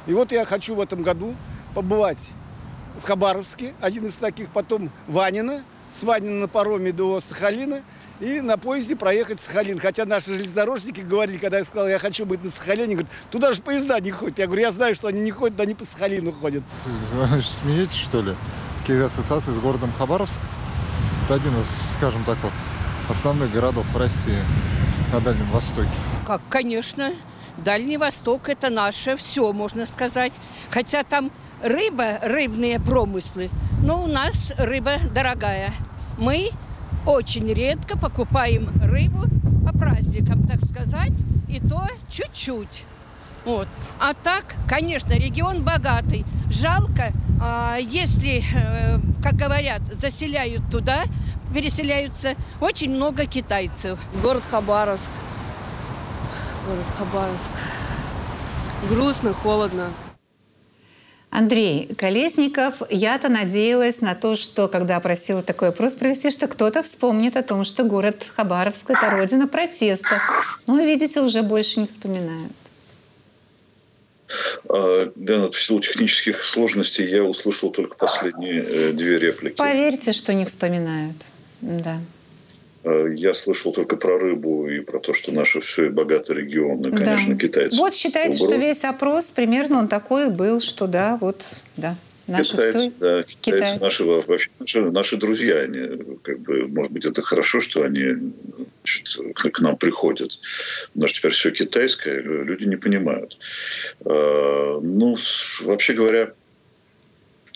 И вот я хочу в этом году побывать в Хабаровске, один из таких, потом Ванина, с Ванина на пароме до Сахалина, и на поезде проехать Сахалин. Хотя наши железнодорожники говорили, когда я сказал, я хочу быть на Сахалине, говорят, туда же поезда не ходят. Я говорю, я знаю, что они не ходят, они по Сахалину ходят. Смеетесь, что ли? Какие ассоциации с городом Хабаровск? Это один из, скажем так вот, основных городов России на Дальнем Востоке. Как, конечно. Дальний Восток – это наше все, можно сказать. Хотя там рыба, рыбные промыслы, но у нас рыба дорогая. Мы очень редко покупаем рыбу по праздникам, так сказать, и то чуть-чуть. Вот. А так, конечно, регион богатый. Жалко, а, если, э, как говорят, заселяют туда, переселяются очень много китайцев. Город Хабаровск. Город Хабаровск. Грустно, холодно. Андрей Колесников, я-то надеялась на то, что, когда просила такой опрос провести, что кто-то вспомнит о том, что город Хабаровск – это родина протестов. Но, видите, уже больше не вспоминают. А, да, в силу технических сложностей я услышал только последние э, две реплики. Поверьте, что не вспоминают. Да. Э, я слышал только про рыбу и про то, что наши все и богатый регион, и, конечно, да. китайцы. Вот считайте, что весь опрос примерно он такой был, что да, вот, да. Наши китайцы, все? да, китайцы, китайцы. Наши, вообще, наши, наши друзья, они, как бы, может быть, это хорошо, что они значит, к, к нам приходят. Потому что теперь все китайское, люди не понимают. А, ну, вообще говоря,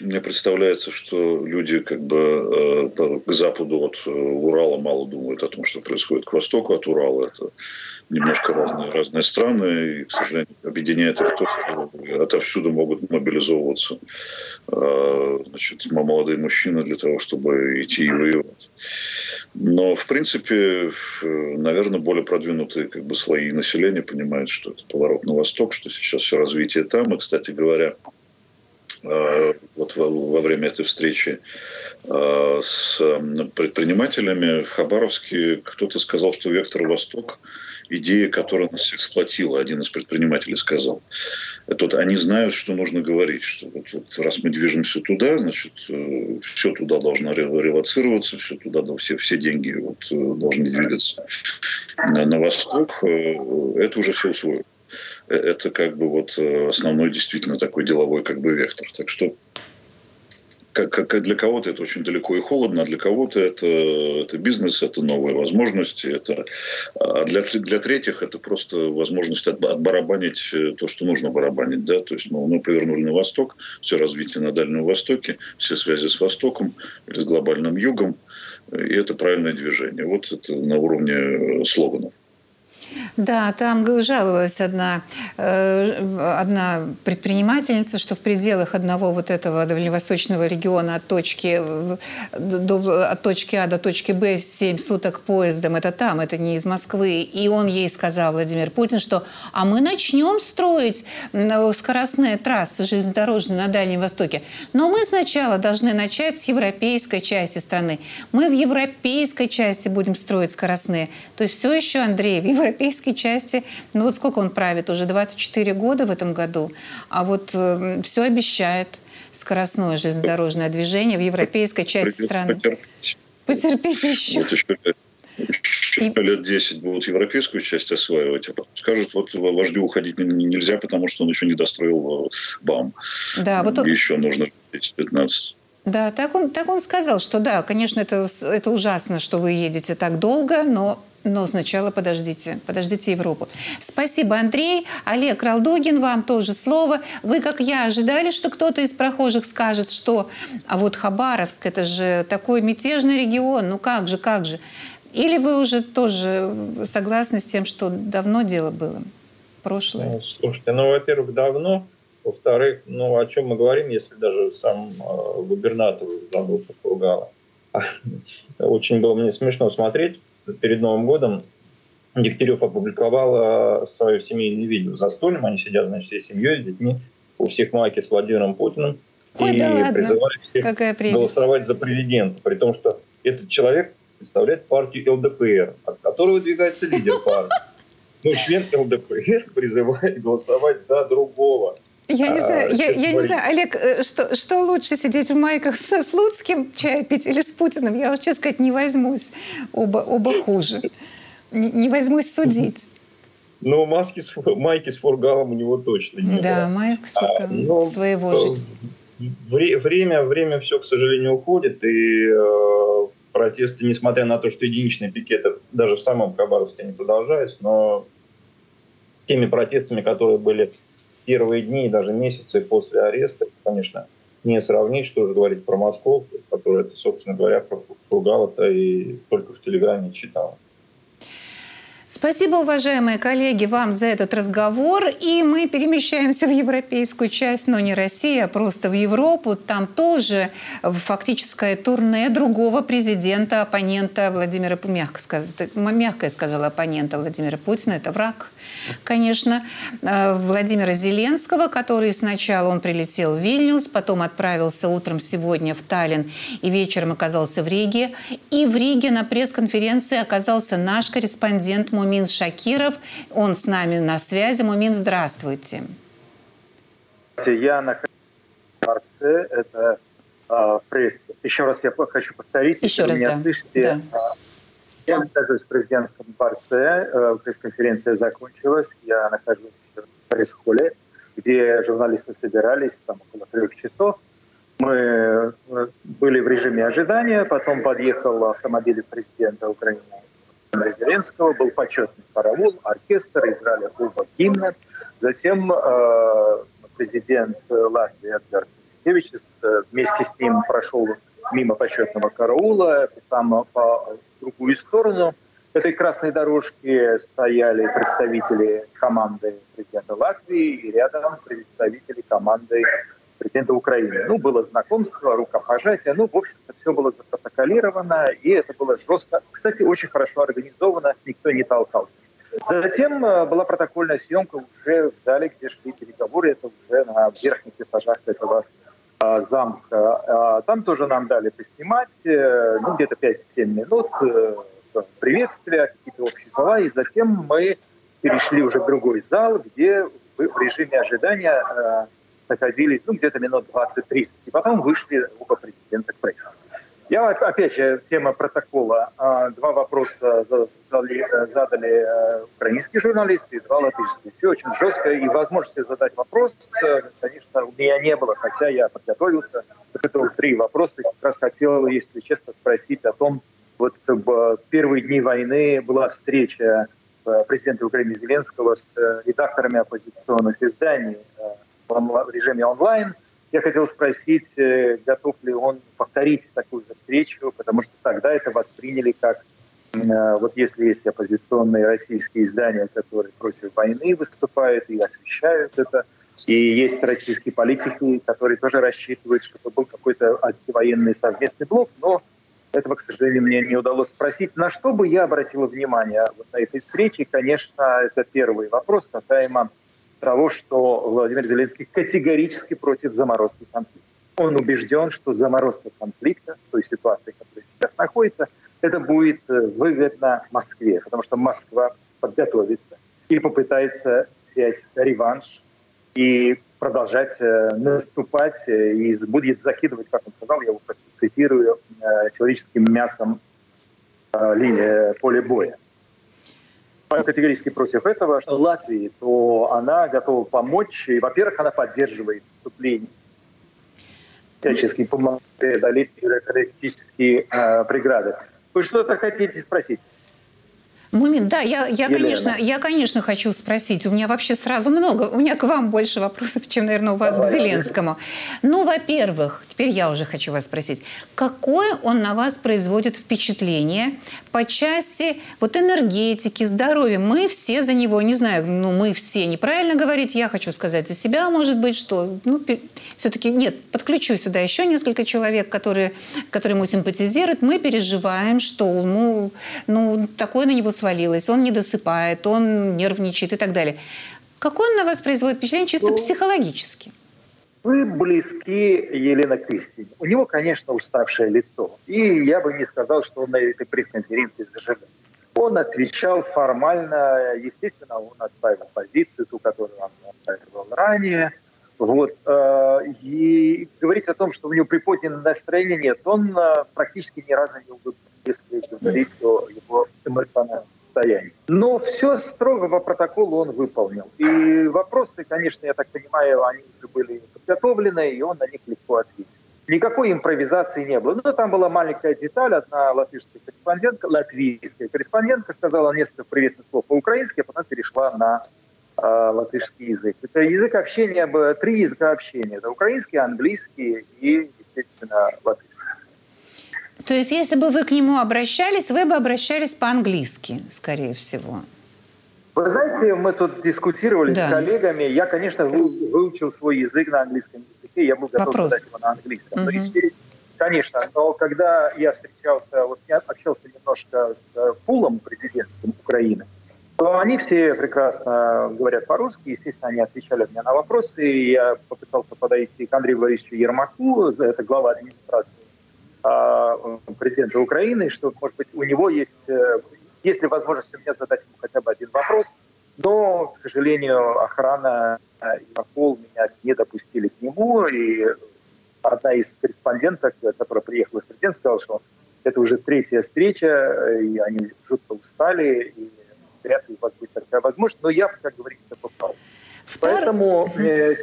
мне представляется, что люди как бы э, к западу от э, Урала мало думают о том, что происходит к востоку от Урала. Это немножко разные, разные страны, и, к сожалению, объединяет их то, что отовсюду могут мобилизовываться э, значит, молодые мужчины для того, чтобы идти и воевать. Но, в принципе, наверное, более продвинутые как бы, слои населения понимают, что это поворот на восток, что сейчас все развитие там. И, кстати говоря, вот во время этой встречи э, с предпринимателями в Хабаровске кто-то сказал, что «Вектор Восток» идея, которая нас всех один из предпринимателей сказал. Это вот они знают, что нужно говорить, что вот, вот раз мы движемся туда, значит, э, все туда должно релацироваться, все туда, все, все деньги вот, должны двигаться на, на восток. Это уже все усвоено это как бы вот э, основной действительно такой деловой как бы вектор. Так что как, как для кого-то это очень далеко и холодно, а для кого-то это, это бизнес, это новые возможности, это, а для, для третьих это просто возможность от, отбарабанить э, то, что нужно барабанить. Да? То есть мы, мы повернули на восток, все развитие на Дальнем Востоке, все связи с Востоком или с глобальным югом, и это правильное движение. Вот это на уровне э, слоганов. Да, там жаловалась одна, э, одна предпринимательница, что в пределах одного вот этого дальневосточного региона от точки, до, от точки А до точки Б 7 суток поездом, это там, это не из Москвы. И он ей сказал, Владимир Путин, что а мы начнем строить скоростные трассы железнодорожные на Дальнем Востоке. Но мы сначала должны начать с европейской части страны. Мы в европейской части будем строить скоростные. То есть все еще, Андрей, в европейской европейской части, ну вот сколько он правит, уже 24 года в этом году, а вот э, все обещает скоростное железнодорожное движение в европейской части страны. Потерпеть. Потерпите еще. Вот еще еще и... лет 10 будут европейскую часть осваивать, а потом скажут, вот вождю уходить нельзя, потому что он еще не достроил э, БАМ. Да, вот еще нужно 10-15. Да, так он, так он сказал, что да, конечно, это, это ужасно, что вы едете так долго, но но сначала подождите, подождите Европу. Спасибо, Андрей. Олег Ралдогин, вам тоже слово. Вы, как я, ожидали, что кто-то из прохожих скажет, что а вот Хабаровск, это же такой мятежный регион, ну как же, как же. Или вы уже тоже согласны с тем, что давно дело было, прошлое? Ну, слушайте, ну, во-первых, давно. Во-вторых, ну, о чем мы говорим, если даже сам э, губернатор забыл Пургала. <laughs> Очень было мне смешно смотреть перед Новым годом Дегтярев опубликовал свое семейное видео за столем. Они сидят, значит, всей семьей, с детьми. У всех майки с Владимиром Путиным. Ой, и да призывали всех голосовать за президента. При том, что этот человек представляет партию ЛДПР, от которой выдвигается лидер партии. <laughs> Ну, член ЛДПР призывает голосовать за другого. Я не знаю, а, я, я не знаю, Олег, э, что, что лучше сидеть в майках со Слуцким чай пить или с Путиным? Я, честно сказать, не возьмусь. Оба, оба хуже. Не, не возьмусь судить. Ну, маски с, майки с фургалом у него точно не Да, было. майки с фургалом. А, своего же. Вре, время, время все, к сожалению, уходит. И э, протесты, несмотря на то, что единичные пикеты даже в самом Хабаровске не продолжаются, но теми протестами, которые были первые дни и даже месяцы после ареста, конечно, не сравнить, что же говорить про Москву, который, это, собственно говоря, про Фургала-то и только в Телеграме читал. Спасибо, уважаемые коллеги, вам за этот разговор. И мы перемещаемся в европейскую часть, но не Россия, а просто в Европу. Там тоже фактическое турне другого президента, оппонента Владимира Путина. Мягко, сказ... мягко я сказала оппонента Владимира Путина. Это враг, конечно. Э, Владимира Зеленского, который сначала он прилетел в Вильнюс, потом отправился утром сегодня в Таллин и вечером оказался в Риге. И в Риге на пресс-конференции оказался наш корреспондент Мумин Шакиров. Он с нами на связи. Мумин, здравствуйте. Я нахожусь в Марсе. Это э, пресс. Еще раз я хочу повторить. Еще раз, меня да. слышите. Да. Я нахожусь в президентском дворце. Э, пресс-конференция закончилась. Я нахожусь в пресс-холле, где журналисты собирались там около трех часов. Мы э, были в режиме ожидания, потом подъехал автомобиль президента Украины Зеленского, был почетный караул, оркестр, играли оба гимна. Затем э, президент Латвии Эдгар Сенкевич вместе с ним прошел мимо почетного караула, там по другую сторону этой красной дорожки стояли представители команды президента Латвии и рядом представители команды президента Украины. Ну, было знакомство, рукопожатие, ну, в общем-то, все было запротоколировано, и это было жестко. Кстати, очень хорошо организовано, никто не толкался. Затем э, была протокольная съемка уже в зале, где шли переговоры, это уже на верхних этажах этого а, замка. А, там тоже нам дали поснимать, э, ну, где-то 5-7 минут, э, приветствия, какие-то общие слова, и затем мы перешли уже в другой зал, где в режиме ожидания находились ну, где-то минут 20-30. И потом вышли оба президента к прессу. Я, опять же, тема протокола. А, два вопроса задали, задали э, украинские журналисты два латышские. Все очень жестко. И возможности задать вопрос, э, конечно, у меня не было, хотя я подготовился. Это три вопроса. Как раз хотел, если честно, спросить о том, вот в первые дни войны была встреча э, президента Украины Зеленского с редакторами оппозиционных изданий в режиме онлайн. Я хотел спросить, э, готов ли он повторить такую же встречу, потому что тогда это восприняли как э, вот если есть оппозиционные российские издания, которые против войны выступают и освещают это, и есть российские политики, которые тоже рассчитывают, что это был какой-то антивоенный совместный блок, но этого, к сожалению, мне не удалось спросить. На что бы я обратила внимание вот на этой встрече? Конечно, это первый вопрос касаемо того, что Владимир Зеленский категорически против заморозки конфликта. Он убежден, что заморозка конфликта, той ситуации, которая сейчас находится, это будет э, выгодно Москве, потому что Москва подготовится и попытается взять реванш и продолжать э, наступать э, и будет закидывать, как он сказал, я его просто цитирую, человеческим мясом поле боя категорически против этого, Латвии, то она готова помочь. И, во-первых, она поддерживает вступление всячески помогает преодолеть бюрократические э, преграды. Вы что-то хотите спросить? Мумин, да, я, я, конечно, я, конечно, хочу спросить. У меня вообще сразу много. У меня к вам больше вопросов, чем, наверное, у вас Давай. к Зеленскому. Ну, во-первых, теперь я уже хочу вас спросить. Какое он на вас производит впечатление по части вот энергетики, здоровья? Мы все за него, не знаю, ну, мы все неправильно говорить. Я хочу сказать за себя, может быть, что ну, все-таки, нет, подключу сюда еще несколько человек, которые, которые ему симпатизируют. Мы переживаем, что ну, ну, такое на него свалилось, он не досыпает, он нервничает и так далее. Какой он на вас производит впечатление чисто ну, психологически? Вы близки Елена Кристине. У него, конечно, уставшее лицо. И я бы не сказал, что он на этой пресс-конференции зажигал. Он отвечал формально, естественно, он отставил позицию, ту, которую он отставил ранее. Вот. Э, и говорить о том, что у него приподнятое настроение, нет. Он э, практически ни разу не улыбнулся если говорить о его эмоциональном состоянии. Но все строго по протоколу он выполнил. И вопросы, конечно, я так понимаю, они уже были подготовлены, и он на них легко ответил. Никакой импровизации не было. Но там была маленькая деталь. Одна латышская корреспондентка, латвийская корреспондентка сказала несколько приветственных слов по-украински, а потом перешла на э, латышский язык. Это язык общения, три языка общения. Это украинский, английский и, естественно, латышский. То есть, если бы вы к нему обращались, вы бы обращались по-английски, скорее всего. Вы знаете, мы тут дискутировали да. с коллегами. Я, конечно, выучил свой язык на английском языке. Я был готов Вопрос. задать его на английском. Угу. Но конечно, но когда я встречался, вот я общался немножко с э, Пулом, президентом Украины, то они все прекрасно говорят по-русски. Естественно, они отвечали мне на вопросы. И я попытался подойти к Андрею Борисовичу Ермаку, это глава администрации президента Украины, что, может быть, у него есть, э, есть ли возможность у меня задать ему хотя бы один вопрос, но, к сожалению, охрана и Интерпол меня не допустили к нему, и одна из корреспонденток, которая приехала в президент, сказала, что это уже третья встреча, и они жутко устали, и вряд ли у вас будет такая возможность, но я, как говорится, попался. Втор... Поэтому э,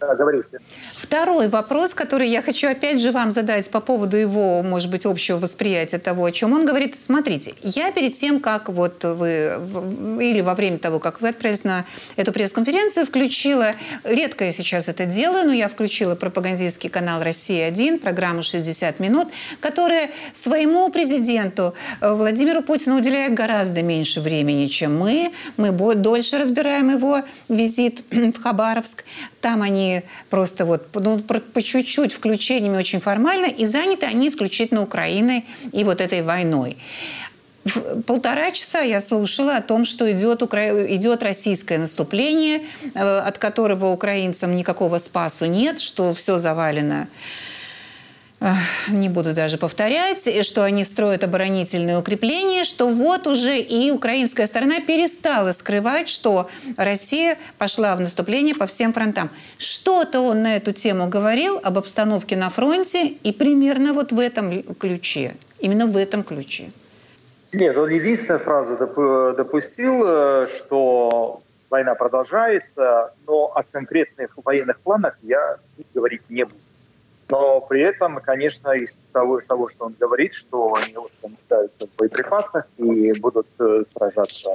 говорите. Второй вопрос, который я хочу опять же вам задать по поводу его, может быть, общего восприятия того, о чем он говорит. Смотрите, я перед тем, как вот вы, или во время того, как вы отправились на эту пресс-конференцию, включила, редко я сейчас это делаю, но я включила пропагандистский канал «Россия-1», программу «60 минут», которая своему президенту э, Владимиру Путину уделяет гораздо меньше времени, чем мы. Мы дольше разбираем его визит <clears throat> в Хабаровск. Там они просто вот ну, по чуть-чуть включениями очень формально, и заняты они исключительно Украиной и вот этой войной. Полтора часа я слушала о том, что идет, укра... идет российское наступление, э, от которого украинцам никакого спасу нет, что все завалено не буду даже повторять, что они строят оборонительные укрепления, что вот уже и украинская сторона перестала скрывать, что Россия пошла в наступление по всем фронтам. Что-то он на эту тему говорил об обстановке на фронте и примерно вот в этом ключе, именно в этом ключе. Нет, он единственную фразу допустил, э, что война продолжается, но о конкретных военных планах я говорить не буду. Но при этом, конечно, из того, того что он говорит, что они уже нуждаются в боеприпасах и будут э, сражаться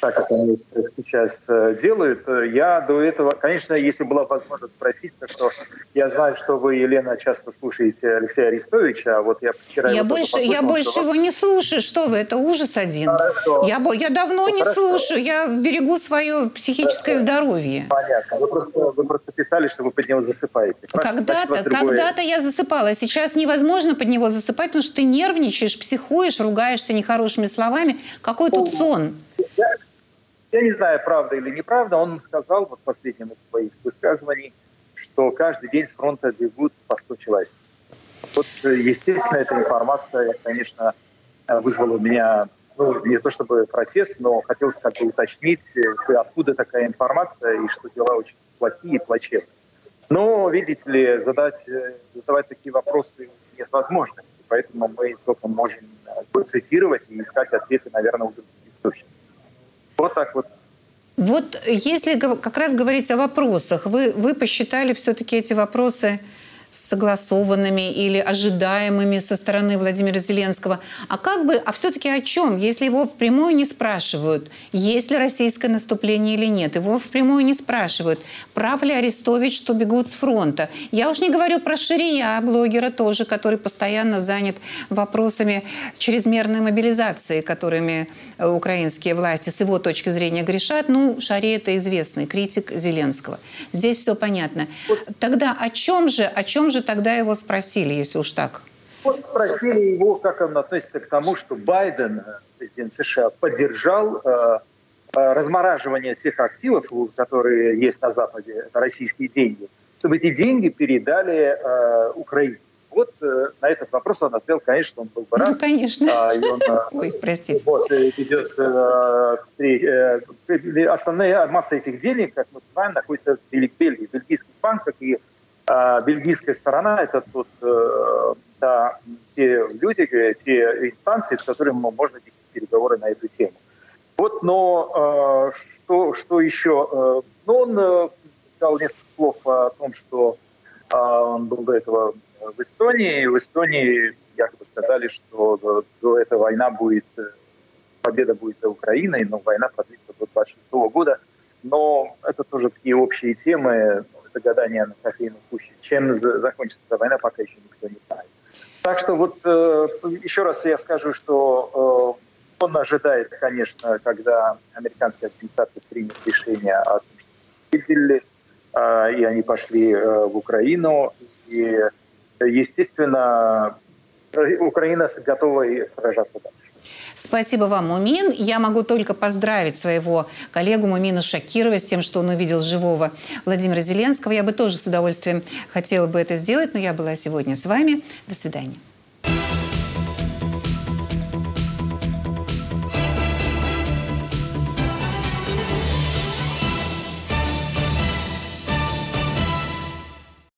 так, как они сейчас э, делают, я до этого, конечно, если была возможность спросить, то что я знаю, что вы, Елена, часто слушаете Алексея Арестовича, а вот я вчера... Я больше, я больше его не слушаю, что вы, это ужас один. Хорошо. Я, я давно ну, не хорошо. слушаю, я берегу свое психическое хорошо. здоровье. Понятно, вы просто, вы просто писали, что вы под него засыпаете. Когда-то, когда когда-то я засыпала. Сейчас невозможно под него засыпать, потому что ты нервничаешь, психуешь, ругаешься нехорошими словами. Какой тут сон? Я, я не знаю, правда или неправда. Он сказал вот в последнем из своих высказываний, что каждый день с фронта бегут по 100 человек. Вот, естественно, эта информация, конечно, вызвала у меня ну, не то чтобы протест, но хотелось как бы уточнить, э, откуда такая информация и что дела очень плохие и плачевные. Но, видите ли, задать, э, задавать такие вопросы нет возможности. Поэтому мы только можем э, цитировать и искать ответы, наверное, у других источников. Вот так вот. Вот если как раз говорить о вопросах, вы, вы посчитали все-таки эти вопросы согласованными или ожидаемыми со стороны Владимира Зеленского. А как бы, а все-таки о чем? Если его впрямую не спрашивают, есть ли российское наступление или нет, его впрямую не спрашивают, прав ли Арестович, что бегут с фронта. Я уж не говорю про Ширия, блогера тоже, который постоянно занят вопросами чрезмерной мобилизации, которыми э, украинские власти с его точки зрения грешат. Ну, Шари это известный критик Зеленского. Здесь все понятно. Тогда о чем же, о чем чем же тогда его спросили, если уж так? Вот спросили его, как он относится к тому, что Байден, президент США, поддержал э, э, размораживание тех активов, которые есть на Западе, это российские деньги, чтобы эти деньги передали э, Украине. Вот э, на этот вопрос он ответил, конечно, он был бы рад. Ну, конечно. А, он, э, <laughs> Ой, простите. Вот, э, идет, э, э, основная масса этих денег, как мы знаем, находится в Бельгии, в бельгийских банках, и а бельгийская сторона – это тут э, да, те люди, те инстанции, с которыми можно вести переговоры на эту тему. Вот, но э, что, что еще? Э, ну, он сказал несколько слов о том, что он был до этого в Эстонии. В Эстонии якобы сказали, что до, этой война будет, победа будет за Украиной, но война продлится до 26 года. Но это тоже такие общие темы это гадание на кофейной куще. Чем закончится эта война, пока еще никто не знает. Так что вот э, еще раз я скажу, что э, он ожидает, конечно, когда американская администрация примет решение о том, что видели, э, и они пошли э, в Украину. И, естественно, Украина готова сражаться дальше. Спасибо вам, Мумин. Я могу только поздравить своего коллегу Мумина Шакирова с тем, что он увидел живого Владимира Зеленского. Я бы тоже с удовольствием хотела бы это сделать, но я была сегодня с вами. До свидания.